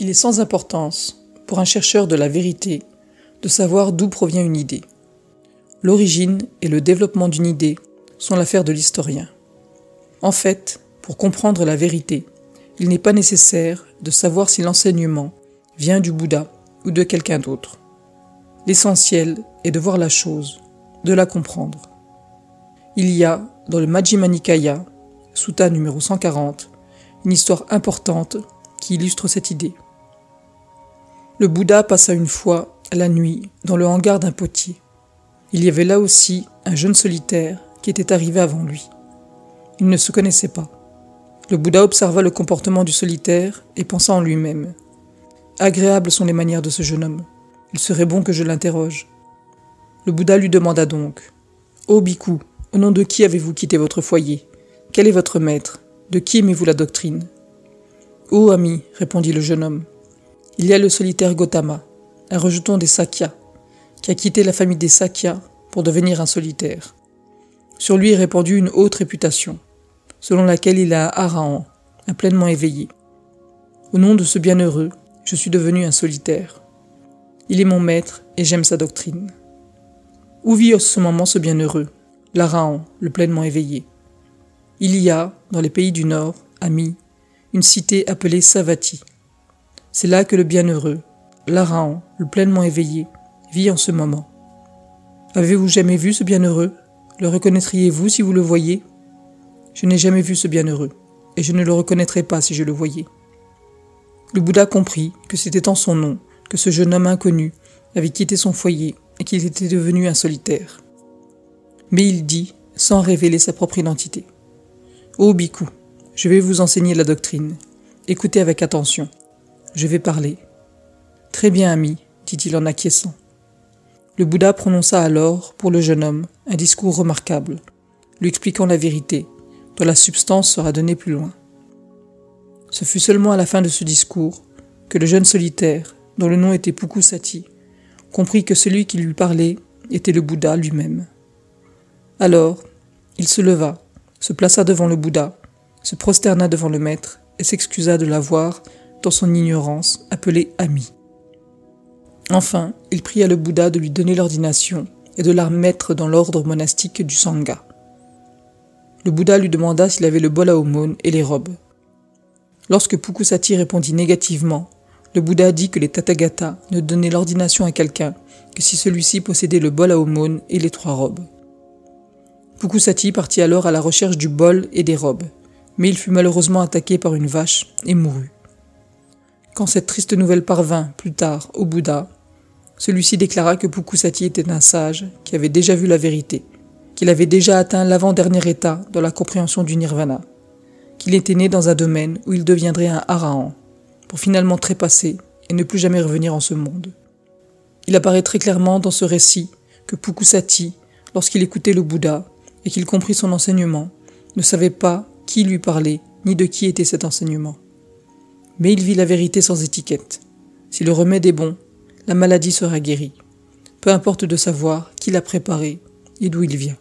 Il est sans importance, pour un chercheur de la vérité, de savoir d'où provient une idée. L'origine et le développement d'une idée sont l'affaire de l'historien. En fait, pour comprendre la vérité, il n'est pas nécessaire de savoir si l'enseignement vient du Bouddha ou de quelqu'un d'autre. L'essentiel est de voir la chose, de la comprendre. Il y a, dans le Majjhima Nikaya, Sutta numéro 140, une histoire importante qui illustre cette idée. Le Bouddha passa une fois la nuit dans le hangar d'un potier. Il y avait là aussi un jeune solitaire qui était arrivé avant lui. Ils ne se connaissaient pas. Le Bouddha observa le comportement du solitaire et pensa en lui-même. Agréables sont les manières de ce jeune homme. Il serait bon que je l'interroge. Le Bouddha lui demanda donc Ô Bhikkhu, au nom de qui avez-vous quitté votre foyer? Quel est votre maître? De qui aimez-vous la doctrine Ô ami, répondit le jeune homme, il y a le solitaire Gautama, un rejeton des Sakyas, qui a quitté la famille des Sakyas pour devenir un solitaire. Sur lui est répandue une haute réputation, selon laquelle il a un Arahan, un pleinement éveillé. Au nom de ce bienheureux, je suis devenu un solitaire. Il est mon maître et j'aime sa doctrine. Où vit en ce moment ce bienheureux, l'Arahan, le pleinement éveillé? Il y a, dans les pays du Nord, amis, une cité appelée Savati. C'est là que le bienheureux, l'Arahan, le pleinement éveillé, vit en ce moment. Avez-vous jamais vu ce bienheureux? Le reconnaîtriez-vous si vous le voyez? Je n'ai jamais vu ce bienheureux, et je ne le reconnaîtrais pas si je le voyais. Le Bouddha comprit que c'était en son nom que ce jeune homme inconnu avait quitté son foyer et qu'il était devenu un solitaire. Mais il dit, sans révéler sa propre identité. Ô Bhikkhu, je vais vous enseigner la doctrine. Écoutez avec attention. Je vais parler. Très bien, ami, dit-il en acquiesçant. Le Bouddha prononça alors, pour le jeune homme, un discours remarquable, lui expliquant la vérité, dont la substance sera donnée plus loin. Ce fut seulement à la fin de ce discours que le jeune solitaire, dont le nom était Pukusati, comprit que celui qui lui parlait était le Bouddha lui-même. Alors, il se leva, se plaça devant le Bouddha, se prosterna devant le maître et s'excusa de l'avoir, dans son ignorance, appelé ami. Enfin, il pria le Bouddha de lui donner l'ordination et de la mettre dans l'ordre monastique du Sangha. Le Bouddha lui demanda s'il avait le bol à aumône et les robes. Lorsque Pukusati répondit négativement, le Bouddha dit que les Tathagata ne donnaient l'ordination à quelqu'un que si celui-ci possédait le bol à aumône et les trois robes. Pukusati partit alors à la recherche du bol et des robes mais il fut malheureusement attaqué par une vache et mourut. Quand cette triste nouvelle parvint plus tard au Bouddha, celui-ci déclara que Pukusati était un sage qui avait déjà vu la vérité, qu'il avait déjà atteint l'avant-dernier état dans la compréhension du nirvana, qu'il était né dans un domaine où il deviendrait un arahan, pour finalement trépasser et ne plus jamais revenir en ce monde. Il apparaît très clairement dans ce récit que Pukusati, lorsqu'il écoutait le Bouddha et qu'il comprit son enseignement, ne savait pas qui lui parlait, ni de qui était cet enseignement. Mais il vit la vérité sans étiquette. Si le remède est bon, la maladie sera guérie. Peu importe de savoir qui l'a préparé et d'où il vient.